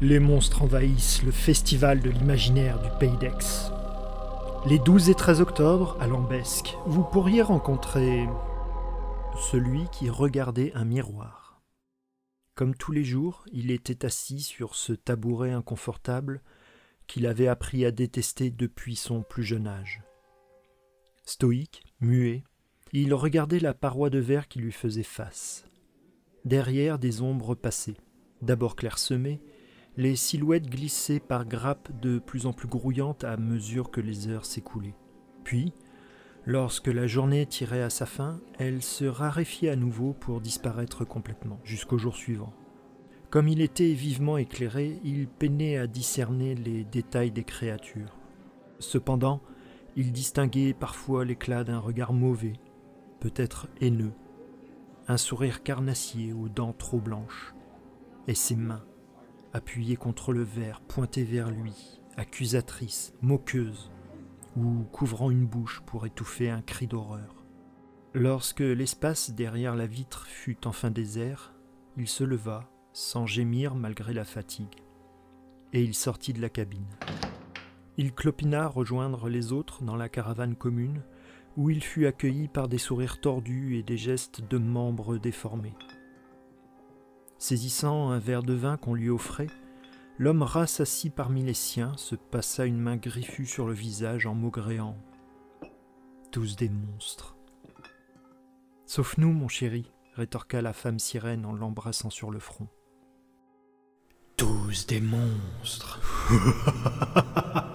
Les monstres envahissent le festival de l'imaginaire du Pays d'Aix. Les 12 et 13 octobre, à Lambesque, vous pourriez rencontrer celui qui regardait un miroir. Comme tous les jours, il était assis sur ce tabouret inconfortable qu'il avait appris à détester depuis son plus jeune âge. Stoïque, muet, il regardait la paroi de verre qui lui faisait face. Derrière, des ombres passaient, d'abord clairsemées, les silhouettes glissaient par grappes de plus en plus grouillantes à mesure que les heures s'écoulaient. Puis, lorsque la journée tirait à sa fin, elles se raréfiaient à nouveau pour disparaître complètement, jusqu'au jour suivant. Comme il était vivement éclairé, il peinait à discerner les détails des créatures. Cependant, il distinguait parfois l'éclat d'un regard mauvais, peut-être haineux, un sourire carnassier aux dents trop blanches, et ses mains, appuyée contre le verre, pointée vers lui, accusatrice, moqueuse, ou couvrant une bouche pour étouffer un cri d'horreur. Lorsque l'espace derrière la vitre fut enfin désert, il se leva, sans gémir malgré la fatigue, et il sortit de la cabine. Il clopina rejoindre les autres dans la caravane commune, où il fut accueilli par des sourires tordus et des gestes de membres déformés. Saisissant un verre de vin qu'on lui offrait, l'homme rassis parmi les siens se passa une main griffue sur le visage en maugréant. Tous des monstres. Sauf nous, mon chéri, rétorqua la femme sirène en l'embrassant sur le front. Tous des monstres.